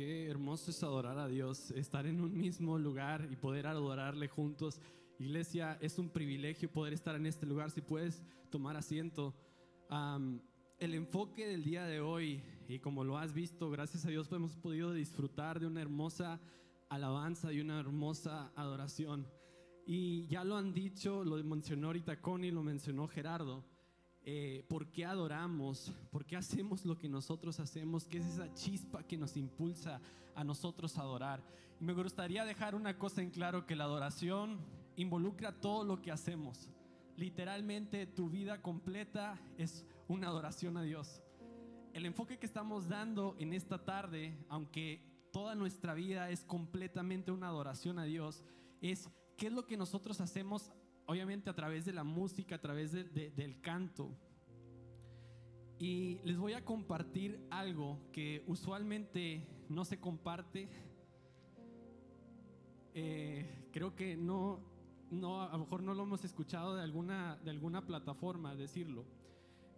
Qué hermoso es adorar a Dios, estar en un mismo lugar y poder adorarle juntos. Iglesia, es un privilegio poder estar en este lugar. Si puedes tomar asiento. el enfoque del día de hoy, y como lo has visto, gracias a Dios hemos podido disfrutar de una hermosa alabanza y una hermosa adoración. Y ya lo han dicho, lo mencionó ahorita Connie, lo mencionó Gerardo. Eh, por qué adoramos, por qué hacemos lo que nosotros hacemos, qué es esa chispa que nos impulsa a nosotros adorar. Y me gustaría dejar una cosa en claro, que la adoración involucra todo lo que hacemos. Literalmente tu vida completa es una adoración a Dios. El enfoque que estamos dando en esta tarde, aunque toda nuestra vida es completamente una adoración a Dios, es qué es lo que nosotros hacemos obviamente a través de la música, a través del canto. Y les voy a compartir algo que usualmente no se comparte. Eh, creo que no, no, a lo mejor no lo hemos escuchado de alguna, de alguna plataforma decirlo.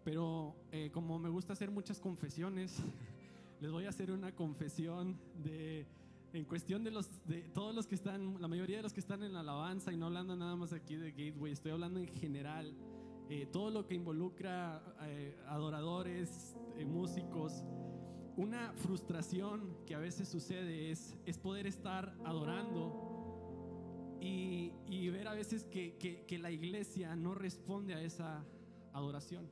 Pero eh, como me gusta hacer muchas confesiones, les voy a hacer una confesión de en cuestión de los de todos los que están, la mayoría de los que están en la alabanza y no hablando nada más aquí de Gateway, estoy hablando en general, eh, todo lo que involucra eh, adoradores, eh, músicos. Una frustración que a veces sucede es, es poder estar adorando y, y ver a veces que, que, que la iglesia no responde a esa adoración.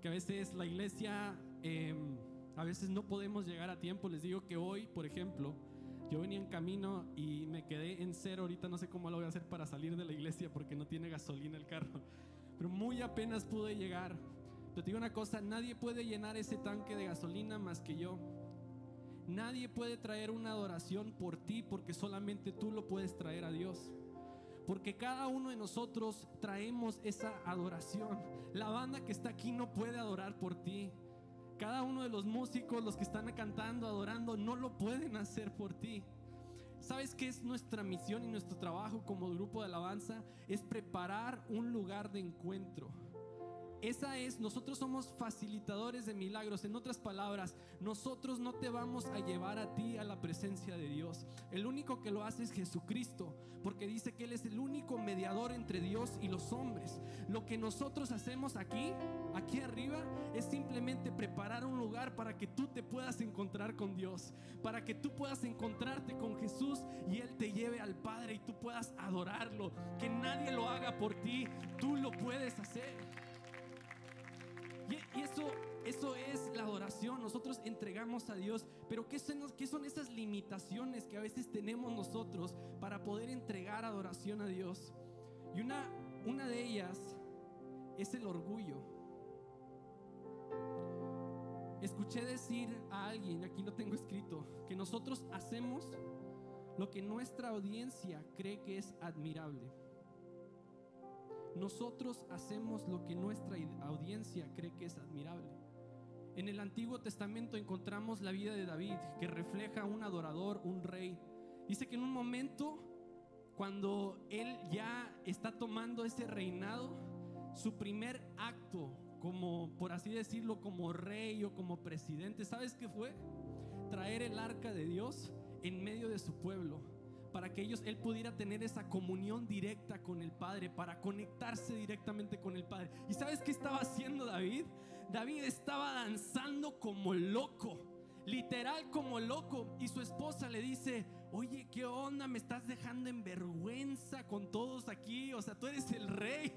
Que a veces la iglesia, em, a veces no podemos llegar a tiempo. Les digo que hoy, por ejemplo, yo venía en camino y me quedé en cero. Ahorita no sé cómo lo voy a hacer para salir de la iglesia porque no tiene gasolina el carro. Pero muy apenas pude llegar. Pero te digo una cosa, nadie puede llenar ese tanque de gasolina más que yo. Nadie puede traer una adoración por ti porque solamente tú lo puedes traer a Dios. Porque cada uno de nosotros traemos esa adoración. La banda que está aquí no puede adorar por ti. Cada uno de los músicos, los que están cantando, adorando, no lo pueden hacer por ti. ¿Sabes qué es nuestra misión y nuestro trabajo como grupo de alabanza? Es preparar un lugar de encuentro esa es, nosotros somos facilitadores de milagros. En otras palabras, nosotros no te vamos a llevar a ti a la presencia de Dios. El único que lo hace es Jesucristo, porque dice que Él es el único mediador entre Dios y los hombres. Lo que nosotros hacemos aquí, aquí arriba, es simplemente preparar un lugar para que tú te puedas encontrar con Dios, para que tú puedas encontrarte con Jesús y Él te lleve al Padre y tú puedas adorarlo. Que nadie lo haga por ti, tú lo puedes hacer. Y, eso, eso es la adoración. Nosotros entregamos a Dios. Pero ¿qué son, ¿qué son esas limitaciones que a veces tenemos nosotros para poder entregar adoración a Dios? Y una, una de ellas es el orgullo. Escuché decir a alguien, aquí lo tengo escrito, que nosotros hacemos lo que nuestra audiencia cree que es admirable. Nosotros hacemos lo que nuestra audiencia cree que es admirable. En el Antiguo Testamento encontramos la vida de David, que refleja un adorador, un rey. Dice que en un momento, cuando él ya está tomando ese reinado, su primer acto, como por así decirlo, como rey o como presidente, ¿sabes qué fue? Traer el arca de Dios en medio de su pueblo para que ellos, él pudiera tener esa comunión directa con el Padre, para conectarse directamente con el Padre. ¿Y sabes qué estaba haciendo David? David estaba danzando como loco, literal como loco. Y su esposa le dice, oye, ¿qué onda? Me estás dejando en vergüenza con todos aquí. O sea, tú eres el rey.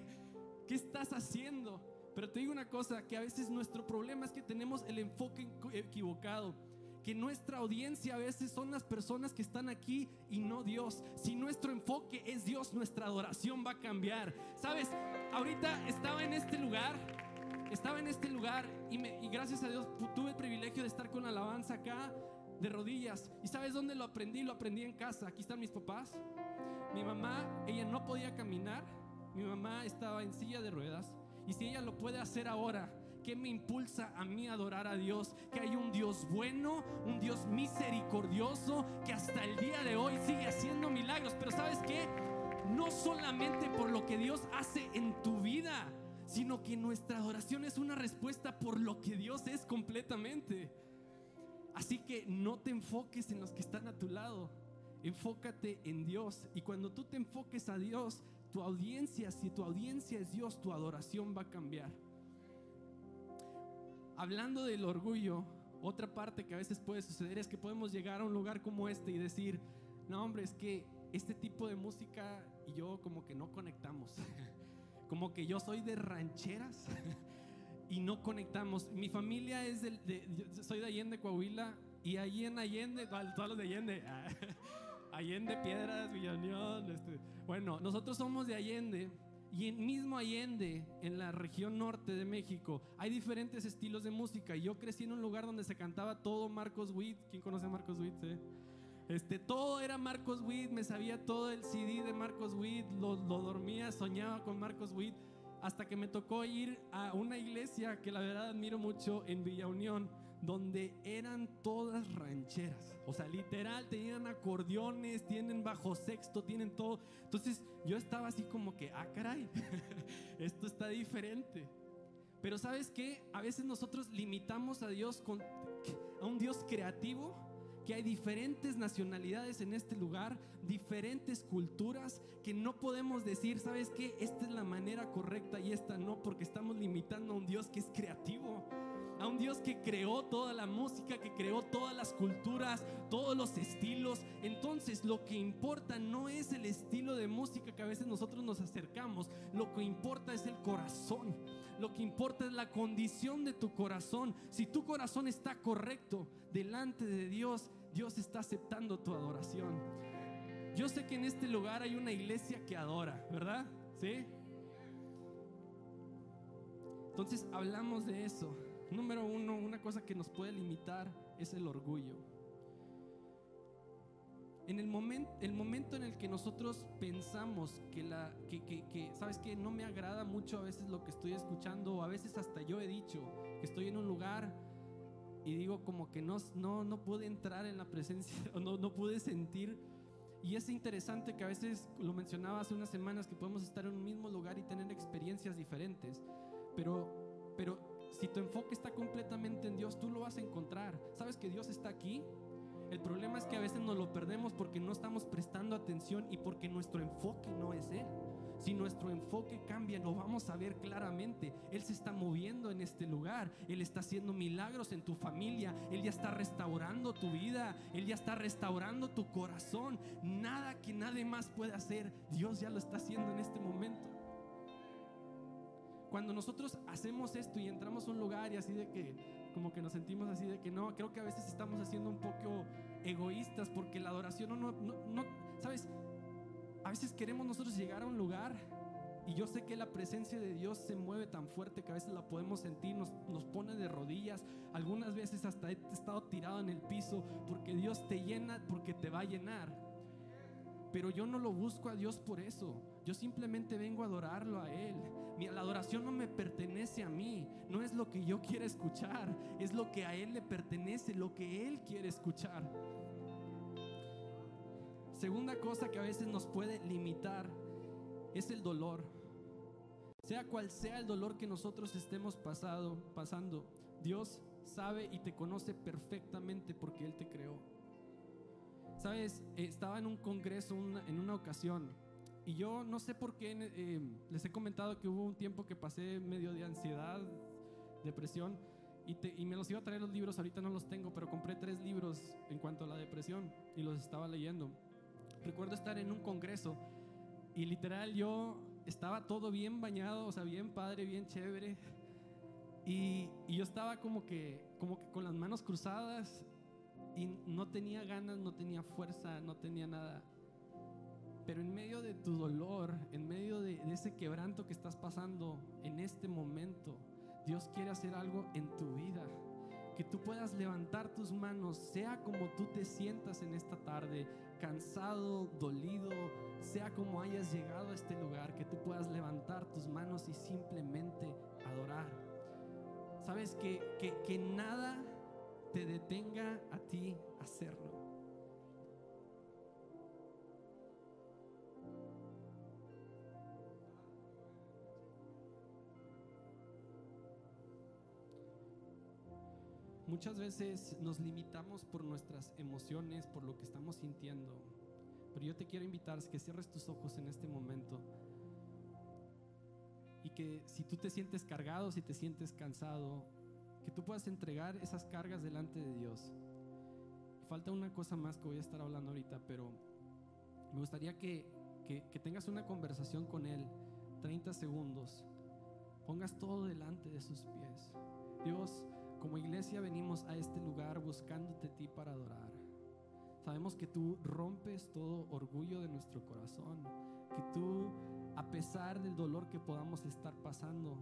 ¿Qué estás haciendo? Pero te digo una cosa, que a veces nuestro problema es que tenemos el enfoque equivocado que nuestra audiencia a veces son las personas que están aquí y no Dios. Si nuestro enfoque es Dios, nuestra adoración va a cambiar. Sabes, ahorita estaba en este lugar, estaba en este lugar y, gracias a Dios tuve el privilegio de estar con alabanza acá de rodillas. ¿Y sabes dónde lo aprendí? Lo aprendí en casa. Aquí están mis papás. Mi mamá, ella no podía caminar. Mi mamá estaba en silla de ruedas. Y si ella lo puede hacer ahora, ¿qué me impulsa a mí adorar a Dios? Que hay un Dios bueno, un Dios misericordioso, que hasta el día de hoy sigue haciendo milagros. Pero ¿sabes qué? No solamente por lo que Dios hace en tu vida, sino que nuestra adoración es una respuesta por lo que Dios es completamente. Así que no te enfoques en los que están a tu lado, enfócate en Dios. Y cuando tú te enfoques a Dios, tu audiencia, si tu audiencia es Dios, tu adoración va a cambiar. Hablando del orgullo, otra parte que a veces puede suceder es que podemos llegar a un lugar como este y decir, no hombre, es que este tipo de música y yo como que no conectamos. Como que yo soy de rancheras y no conectamos. Mi familia es de, soy de Allende, Coahuila, y allí en Allende, todos los de Allende, Allende, Piedras, Villanión, este, bueno, nosotros somos de Allende. Y en mismo Allende, en la región norte de México, hay diferentes estilos de música. Yo crecí en un lugar donde se cantaba todo Marcos Witt. ¿Quién conoce a Marcos Witt? Este, todo era Marcos Witt, me sabía todo el CD de Marcos Witt, lo, lo dormía, soñaba con Marcos Witt, hasta que me tocó ir a una iglesia que la verdad admiro mucho en Villa Unión, donde eran todas rancheras. O sea, literal, tenían acordeones, tienen bajo sexto, tienen todo. Entonces yo estaba así como que, ah, caray, esto está diferente. Pero sabes qué? A veces nosotros limitamos a Dios con, a un Dios creativo que hay diferentes nacionalidades en este lugar, diferentes culturas, que no podemos decir, ¿sabes qué? Esta es la manera correcta y esta no, porque estamos limitando a un Dios que es creativo. Un Dios que creó toda la música, que creó todas las culturas, todos los estilos. Entonces lo que importa no es el estilo de música que a veces nosotros nos acercamos, lo que importa es el corazón. Lo que importa es la condición de tu corazón. Si tu corazón está correcto delante de Dios, Dios está aceptando tu adoración. Yo sé que en este lugar hay una iglesia que adora, ¿verdad? ¿Sí? Entonces hablamos de eso. Número uno, una cosa que nos puede limitar es el orgullo. En el, momento el momento en el que nosotros pensamos que, la, que, que, ¿sabes que No me agrada mucho a veces lo que estoy escuchando, o a veces hasta yo he dicho que estoy en un lugar y digo como que no, no, no pude entrar en la presencia, no, no pude sentir. Y es interesante que a veces, lo mencionaba hace unas semanas, que podemos estar en un mismo lugar y tener experiencias diferentes, pero, pero si tu enfoque está completamente en Dios, tú lo vas a encontrar. ¿Sabes que Dios está aquí? El problema es que a veces nos lo perdemos porque no estamos prestando atención y porque nuestro enfoque no es Él. Si nuestro enfoque cambia, lo vamos a ver claramente. Él se está moviendo en este lugar. Él está haciendo milagros en tu familia. Él ya está restaurando tu vida. Él ya está restaurando tu corazón. Nada que nadie más puede hacer. Dios ya lo está haciendo en este momento. Cuando nosotros hacemos esto y entramos a un lugar y así de que como que nos sentimos así de que no, creo que a veces estamos haciendo un poco egoístas porque la adoración no, no, no, ¿sabes? A veces queremos nosotros llegar a un lugar y yo sé que la presencia de Dios se mueve tan fuerte que a veces la podemos sentir, nos, nos pone de rodillas, algunas veces hasta he estado tirado en el piso porque Dios te llena, porque te va a llenar. Pero yo no lo busco a Dios por eso. Yo simplemente vengo a adorarlo a Él. La adoración no me pertenece a mí. No es lo que yo quiero escuchar. Es lo que a Él le pertenece, lo que Él quiere escuchar. Segunda cosa que a veces nos puede limitar es el dolor. Sea cual sea el dolor que nosotros estemos pasado, pasando, Dios sabe y te conoce perfectamente porque Él te creó. Sabes, estaba en un congreso en una ocasión y yo no sé por qué eh, les he comentado que hubo un tiempo que pasé medio de ansiedad, depresión y, y, me los iba a traer los libros, ahorita no los tengo, pero compré tres libros en cuanto a la depresión y los estaba leyendo. Recuerdo estar en un congreso y literal yo estaba todo bien bañado, o sea, bien padre, bien chévere. Y, y yo estaba como que, como que con las manos cruzadas y no tenía ganas, no tenía fuerza, no tenía nada. Pero en medio de tu dolor, en medio de, ese quebranto que estás pasando en este momento, Dios quiere hacer algo en tu vida. Que tú puedas levantar tus manos, sea como tú te sientas en esta tarde, cansado, dolido, sea como hayas llegado a este lugar, que tú puedas levantar tus manos y simplemente adorar. Sabes que, que, que nada te detenga a ti hacerlo. muchas veces nos limitamos por nuestras emociones, por lo que estamos sintiendo. Pero yo te quiero invitar a que cierres tus ojos en este momento. Y que si tú te sientes cargado, si te sientes cansado, que tú puedas entregar esas cargas delante de Dios. Falta una cosa más que voy a estar hablando ahorita, pero me gustaría que, que, que tengas una conversación con Él, 30 segundos. Pongas todo delante de sus pies. Dios, como iglesia venimos a este lugar buscándote a ti para adorar. Sabemos que tú rompes todo orgullo de nuestro corazón, que tú, a pesar del dolor que podamos estar pasando,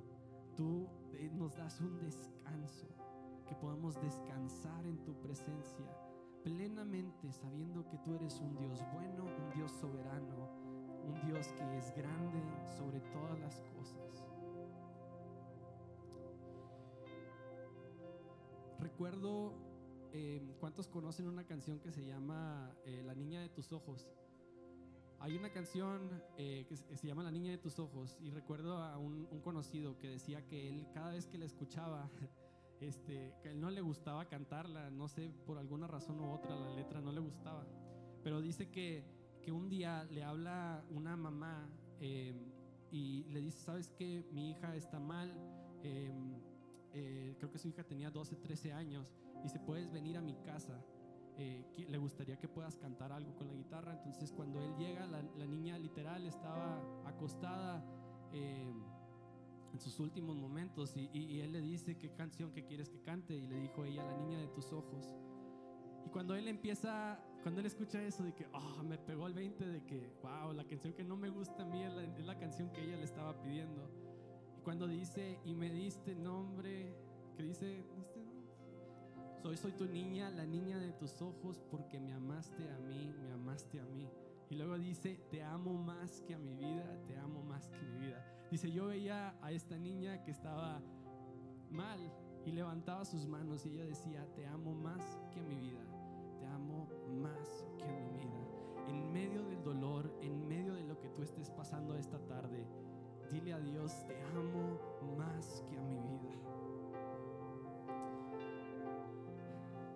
tú eh, nos das un descanso, que podamos descansar en tu presencia plenamente sabiendo que tú eres un Dios bueno, un Dios soberano, un Dios que es grande sobre todas las cosas. Recuerdo, eh, ¿cuántos conocen una canción que se llama eh, La Niña de tus Ojos? Hay una canción eh, que, se, llama La Niña de tus Ojos y recuerdo a un, conocido que decía que él cada vez que la escuchaba, este, que él no le gustaba cantarla, no sé, por alguna razón u otra la letra no le gustaba, pero dice que, que un día le habla una mamá y le dice, ¿sabes qué? Mi hija está mal. Eh, creo que su hija tenía 12, 13 años, dice, puedes venir a mi casa, eh, le gustaría que puedas cantar algo con la guitarra. Entonces cuando él llega, la, niña literal estaba acostada eh, en sus últimos momentos y, él le dice, ¿qué canción que quieres que cante? Y le dijo ella, la niña de tus ojos. Y cuando él empieza, cuando él escucha eso de que, oh, me pegó el 20 de que, wow, la canción que no me gusta a mí es la, es la canción que ella le estaba pidiendo cuando dice, y me diste nombre, que dice, soy, tu niña, la niña de tus ojos, porque me amaste a mí, me amaste a mí. Y luego dice, te amo más que a mi vida, te amo más que mi vida. Dice, yo veía a esta niña que estaba mal y levantaba sus manos y ella decía, te amo más que a mi vida, te amo más que a mi vida. En medio del dolor, en medio de lo que tú estés pasando esta tarde, Dile a Dios, te amo más que a mi vida.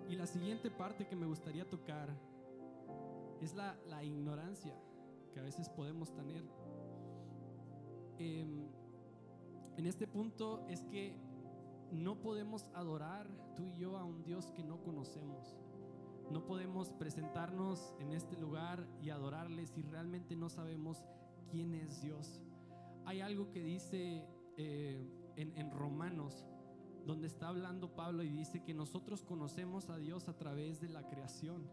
Y la siguiente parte que me gustaría tocar es la, ignorancia que a veces podemos tener. Em, en este punto es que no podemos adorar tú y yo a un Dios que no conocemos. No podemos presentarnos en este lugar y adorarle si realmente no sabemos quién es Dios hay algo que dice eh, en, Romanos, donde está hablando Pablo y dice que nosotros conocemos a Dios a través de la creación,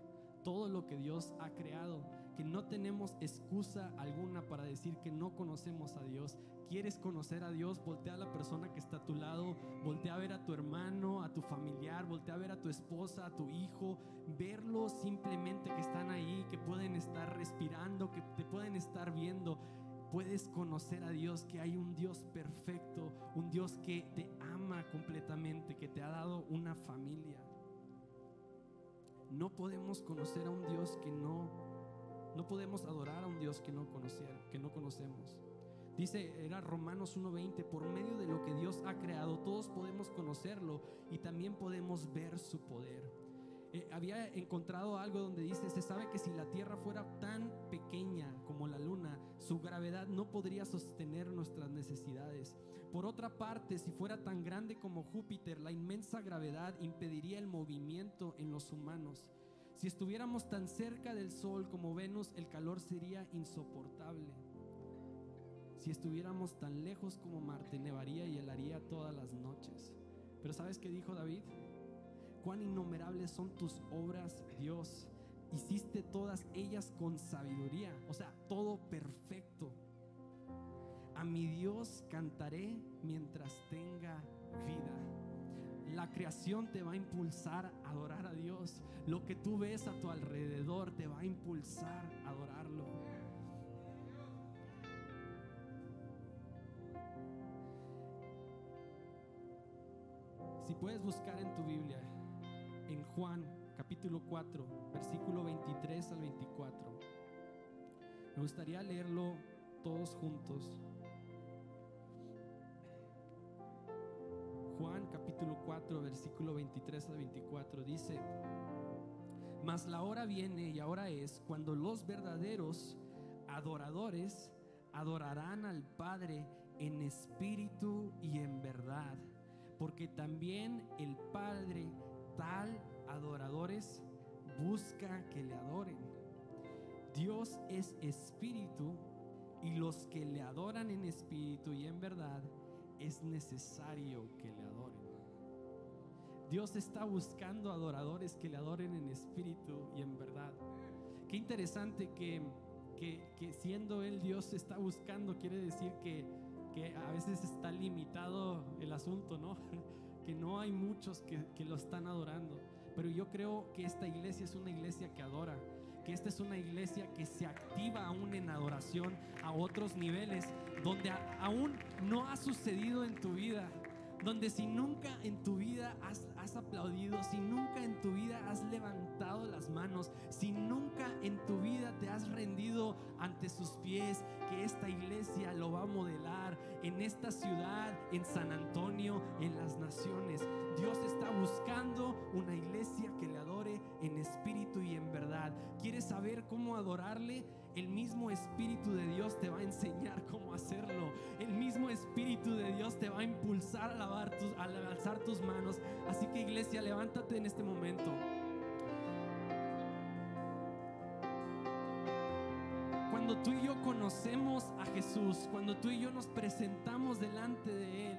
todo lo que Dios ha creado, que no tenemos excusa alguna para decir que no conocemos a Dios. ¿Quieres conocer a Dios? Voltea a la persona que está a tu lado, voltea a ver a tu hermano, a tu familiar, voltea a ver a tu esposa, a tu hijo, verlos simplemente que están ahí, que pueden estar respirando, que te pueden estar viendo puedes conocer a Dios, que hay un Dios perfecto, un Dios que te ama completamente, que te ha dado una familia. No podemos conocer a un Dios que no, no podemos adorar a un Dios que no, que no conocemos. Dice, era Romanos 1.20, por medio de lo que Dios ha creado, todos podemos conocerlo y también podemos ver su poder. Eh, había encontrado algo donde dice, se sabe que si la Tierra fuera su gravedad no podría sostener nuestras necesidades. Por otra parte, si fuera tan grande como Júpiter, la inmensa gravedad impediría el movimiento en los humanos. Si estuviéramos tan cerca del Sol como Venus, el calor sería insoportable. Si estuviéramos tan lejos como Marte, nevaría y helaría todas las noches. Pero ¿sabes qué dijo David? cuán innumerables son tus obras, Dios. Hiciste todas ellas con sabiduría, o sea, todo perfecto. A mi Dios cantaré mientras tenga vida. La creación te va a impulsar a adorar a Dios. Lo que tú ves a tu alrededor te va a impulsar a adorarlo. Si puedes buscar en tu Biblia en Juan capítulo 4, versículo 23 al 24. Me gustaría leerlo todos juntos. Juan capítulo capítulo 4, versículo 23 a 24, dice, mas la hora viene y ahora es cuando los verdaderos adoradores adorarán al Padre en espíritu y en verdad, porque también el Padre tal adoradores busca que le adoren. Dios es espíritu y los que le adoran en espíritu y en verdad es necesario que le adoren. Dios está buscando adoradores que le adoren en espíritu y en verdad. Qué interesante que, que, siendo Él Dios está buscando, quiere decir que, que, a veces está limitado el asunto, ¿no? Que no hay muchos que, que lo están adorando. Pero yo creo que esta iglesia es una iglesia que adora que esta es una iglesia que se activa aún en adoración a otros niveles, donde aún no ha sucedido en tu vida, donde si nunca en tu vida has, aplaudido, si nunca en tu vida has levantado las manos, si nunca en tu vida te has rendido ante sus pies, que esta iglesia lo va a modelar en esta ciudad, en San Antonio, en las naciones. Dios está buscando una iglesia que saber cómo adorarle? El mismo Espíritu de Dios te va a enseñar cómo hacerlo. El mismo Espíritu de Dios te va a impulsar a, lavar tus, a alzar tus manos. Así que iglesia, levántate en este momento. Cuando tú y yo conocemos a Jesús, cuando tú y yo nos presentamos delante de Él,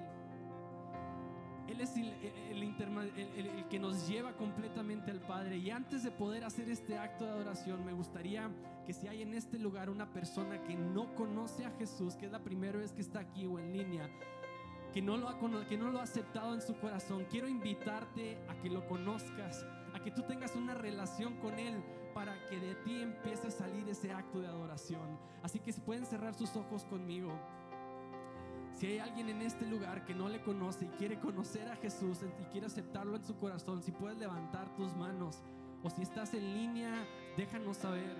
él es el, que nos lleva completamente al Padre. Y antes de poder hacer este acto de adoración, me gustaría que si hay en este lugar una persona que no conoce a Jesús, que es la primera vez que está aquí o en línea, que no lo ha, que no lo ha aceptado en su corazón, quiero invitarte a que lo conozcas, a que tú tengas una relación con Él para que de ti empiece a salir ese acto de adoración. Así que pueden cerrar sus ojos conmigo. Si hay alguien en este lugar que no le conoce y quiere conocer a Jesús y quiere aceptarlo en su corazón, si puedes levantar tus manos o si estás en línea, déjanos saber.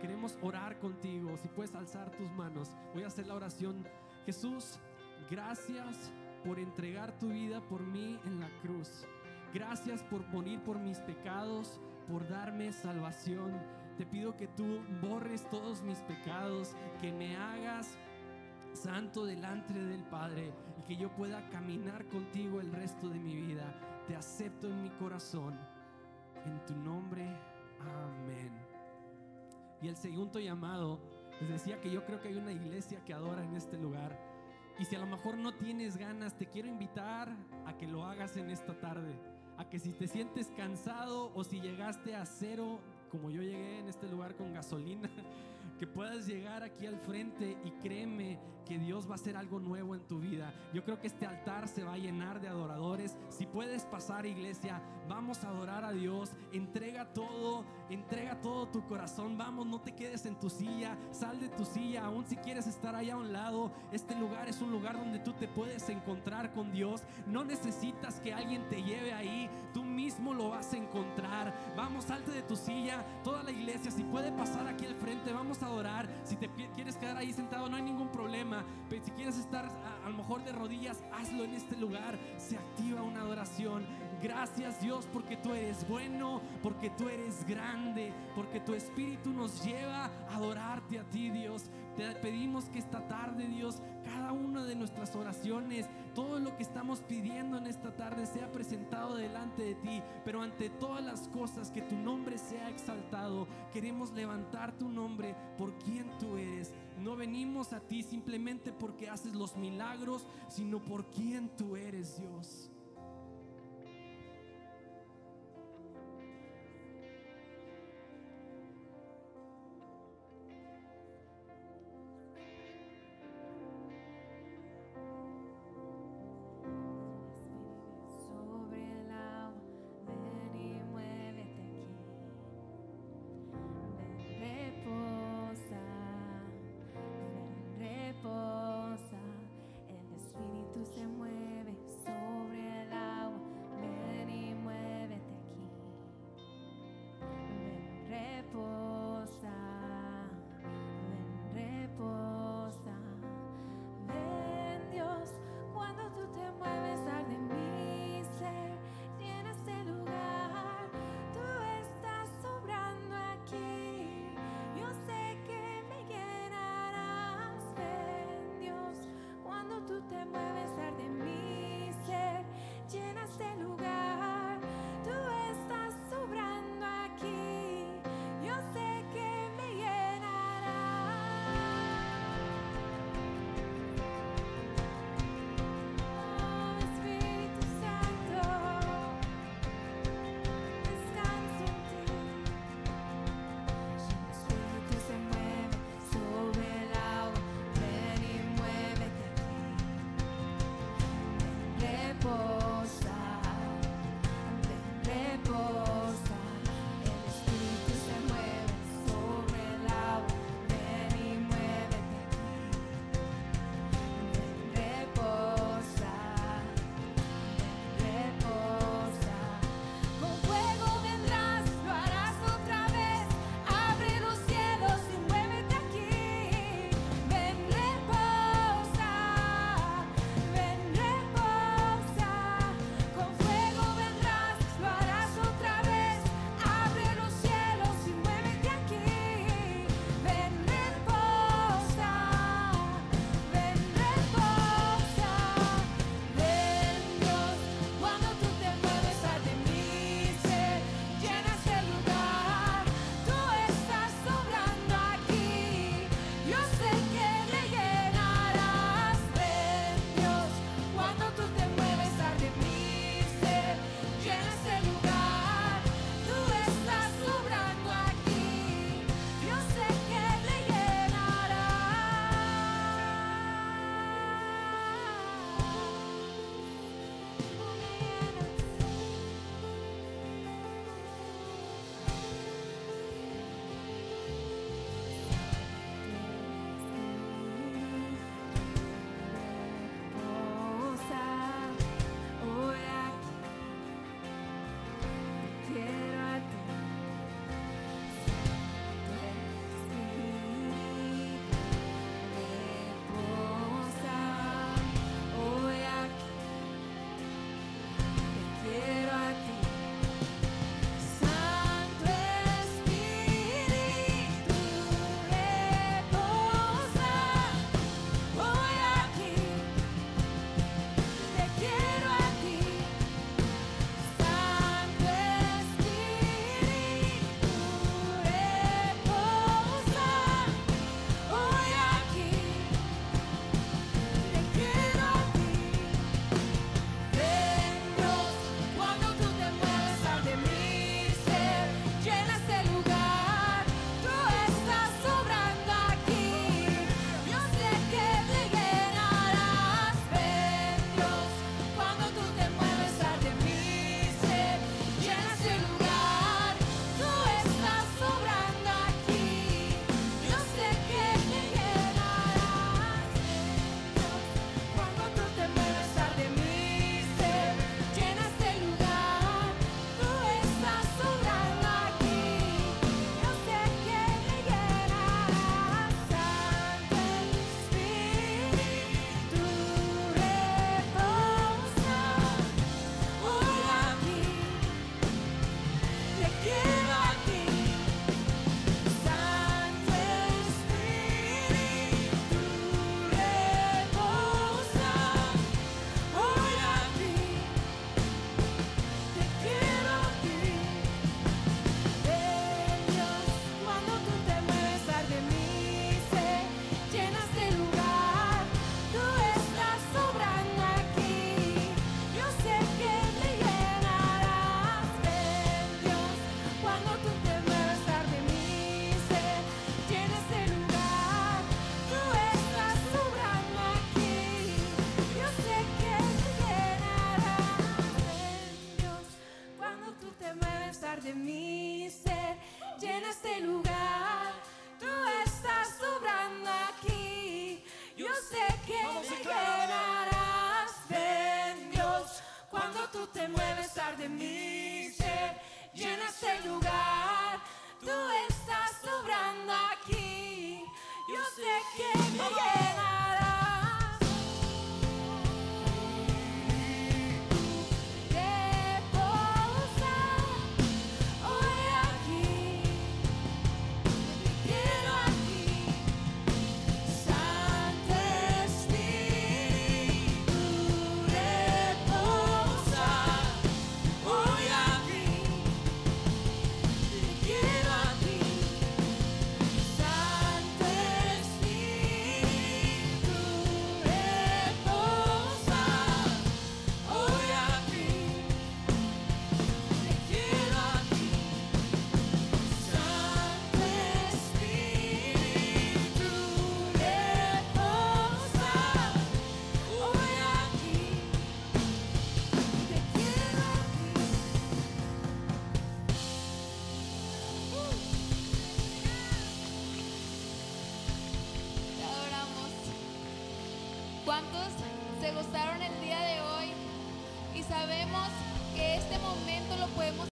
Queremos orar contigo. Si puedes alzar tus manos, voy a hacer la oración. Jesús, gracias por entregar tu vida por mí en la cruz. Gracias por morir por mis pecados, por darme salvación. Te pido que tú borres todos mis pecados, que me hagas santo delante del Padre y que yo pueda caminar contigo el resto de mi vida. Te acepto en mi corazón. En tu nombre, amén. Y el segundo llamado, les decía que yo creo que hay una iglesia que adora en este lugar. Y si a lo mejor no tienes ganas, te quiero invitar a que lo hagas en esta tarde. A que si te sientes cansado o si llegaste a cero, como yo llegué en este lugar con gasolina, que puedas llegar aquí al frente y créeme que Dios va a hacer algo nuevo en tu vida. Yo creo que este altar se va a llenar de adoradores. Si puedes pasar, iglesia, vamos a adorar a Dios. Entrega todo, entrega todo tu corazón. Vamos, no te quedes en tu silla, sal de tu silla, aun si quieres estar allá a un lado. Este lugar es un lugar donde tú te puedes encontrar con Dios. No necesitas que alguien te lleve ahí, tú mismo lo vas a encontrar. Vamos, salte de tu silla, toda la iglesia, si puede pasar aquí al frente, vamos a orar. Si te quieres quedar ahí sentado, no hay ningún problema. Pero si quieres estar a, a lo mejor de rodillas, hazlo en este lugar. Se activa una adoración. Gracias Dios porque tú eres bueno, porque tú eres grande, porque tu espíritu nos lleva a adorarte a ti Dios. Te pedimos que esta tarde Dios, cada una de nuestras oraciones, todo lo que estamos pidiendo en esta tarde sea presentado delante de ti, pero ante todas las cosas que tu nombre sea exaltado. Queremos levantar tu nombre por quien tú eres. No venimos a ti simplemente porque haces los milagros, sino por quien tú eres Dios. tú te mueves